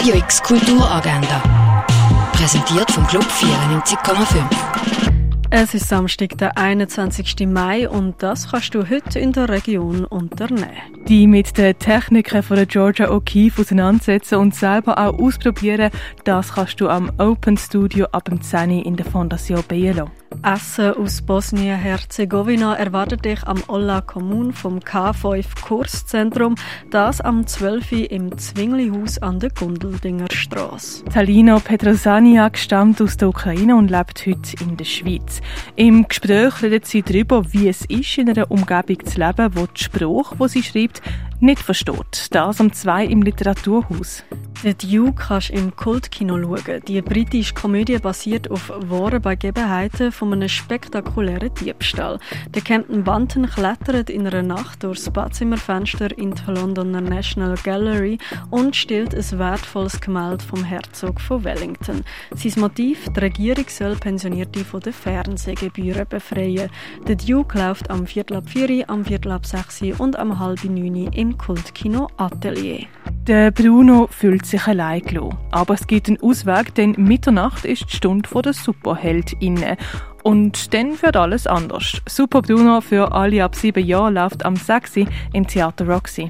Radio X Kulturagenda. Präsentiert vom Club 94,5. Es ist Samstag, der 21. Mai und das kannst du heute in der Region unternehmen. Die mit den Techniken von der Georgia O'Keeffe auseinandersetzen und selber auch ausprobieren, das kannst du am Open Studio ab dem 10 in der Fondation Bielo. Essen aus Bosnien-Herzegowina erwartet dich am Olla Kommun vom K5 Kurszentrum, das am 12. im Zwinglihaus an der Gundeldinger Straße. Talina Petrosaniak stammt aus der Ukraine und lebt heute in der Schweiz. Im Gespräch redet sie darüber, wie es ist, in einer Umgebung zu leben, wo die Spruch, wo sie schreibt, nicht versteht. Das um zwei im Literaturhaus. The Duke kannst du im Kultkino schauen. Die britische Komödie basiert auf wahren Begebenheiten von einem spektakulären Diebstahl. Der Captain Bunton klettert in einer Nacht durchs Badzimmerfenster in die Londoner National Gallery und stiehlt ein wertvolles Gemälde vom Herzog von Wellington. Sein Motiv, die Regierung soll Pensionierte von den Fernsehgebühren befreien. Der Duke läuft am Viertel ab 4, am Viertel ab 6 und am halb 9 im Kultkino Atelier. Der Bruno fühlt sich allein gelassen. Aber es gibt einen Ausweg, denn Mitternacht ist die Stunde der Superheld inne. Und dann wird alles anders. Super Bruno für alle ab sieben Jahren läuft am 6. im Theater Roxy.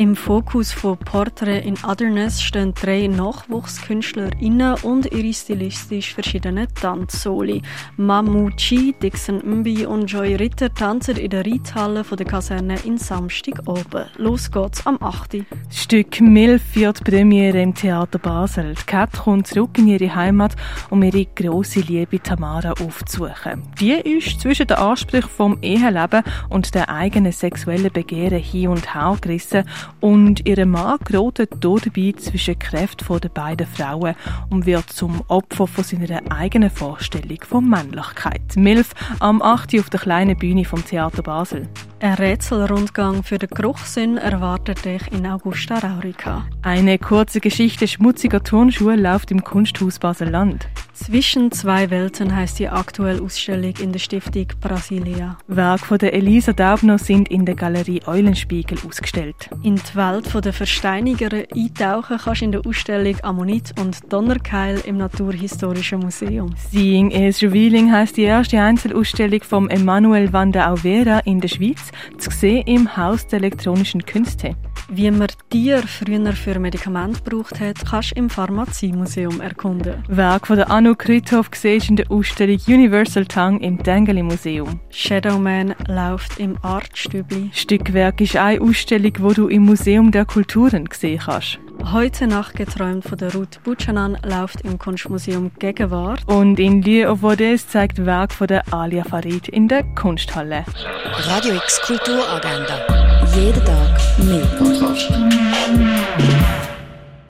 Im Fokus von Portrait in Otherness stehen drei NachwuchskünstlerInnen und ihre stilistisch verschiedenen Tanzsoli. Mamu Chi, Dixon Mbi und Joy Ritter tanzen in der Reithalle der Kaserne in Samstag oben. Los geht's am 8. Das Stück Milf wird Premiere im Theater Basel. Die Kat kommt zurück in ihre Heimat, um ihre grosse Liebe Tamara aufzusuchen. Die ist zwischen den Ansprüchen vom Eheleben und der eigenen sexuellen Begehren hin und her gerissen und ihr Mann gerät dabei zwischen Kräften der beiden Frauen und wird zum Opfer von seiner eigenen Vorstellung von Männlichkeit. Milf am 8. auf der kleinen Bühne vom Theater Basel. Ein Rätselrundgang für den Geruchssinn erwartet dich in Augusta Raurica. Eine kurze Geschichte schmutziger Turnschuhe läuft im Kunsthaus Basel-Land. Zwischen zwei Welten heißt die aktuelle Ausstellung in der Stiftung Brasilia. Werke von der Elisa Daubner sind in der Galerie Eulenspiegel ausgestellt. In die Welt der Versteinigungen eintauchen kannst du in der Ausstellung Ammonit und Donnerkeil im Naturhistorischen Museum. Seeing is Revealing heißt die erste Einzelausstellung vom Emanuel van der Auvera in der Schweiz, zu sehen im Haus der elektronischen Künste. Wie man Tier früher für Medikamente gebraucht hat, kannst du im Pharmaziemuseum erkunden. Werk von der Anu Krithoff siehst in der Ausstellung Universal Tongue im Dengeli Museum. Shadowman läuft im Artstübli. Stückwerk ist eine Ausstellung, wo du im Museum der Kulturen sehen kannst. Heute Nacht geträumt von der Ruth Buchanan läuft im Kunstmuseum Gegenwart. Und in Lieu of Vaudes zeigt Werk von der Alia Farid in der Kunsthalle. Radio X Kulturagenda. Jeden Tag mehr.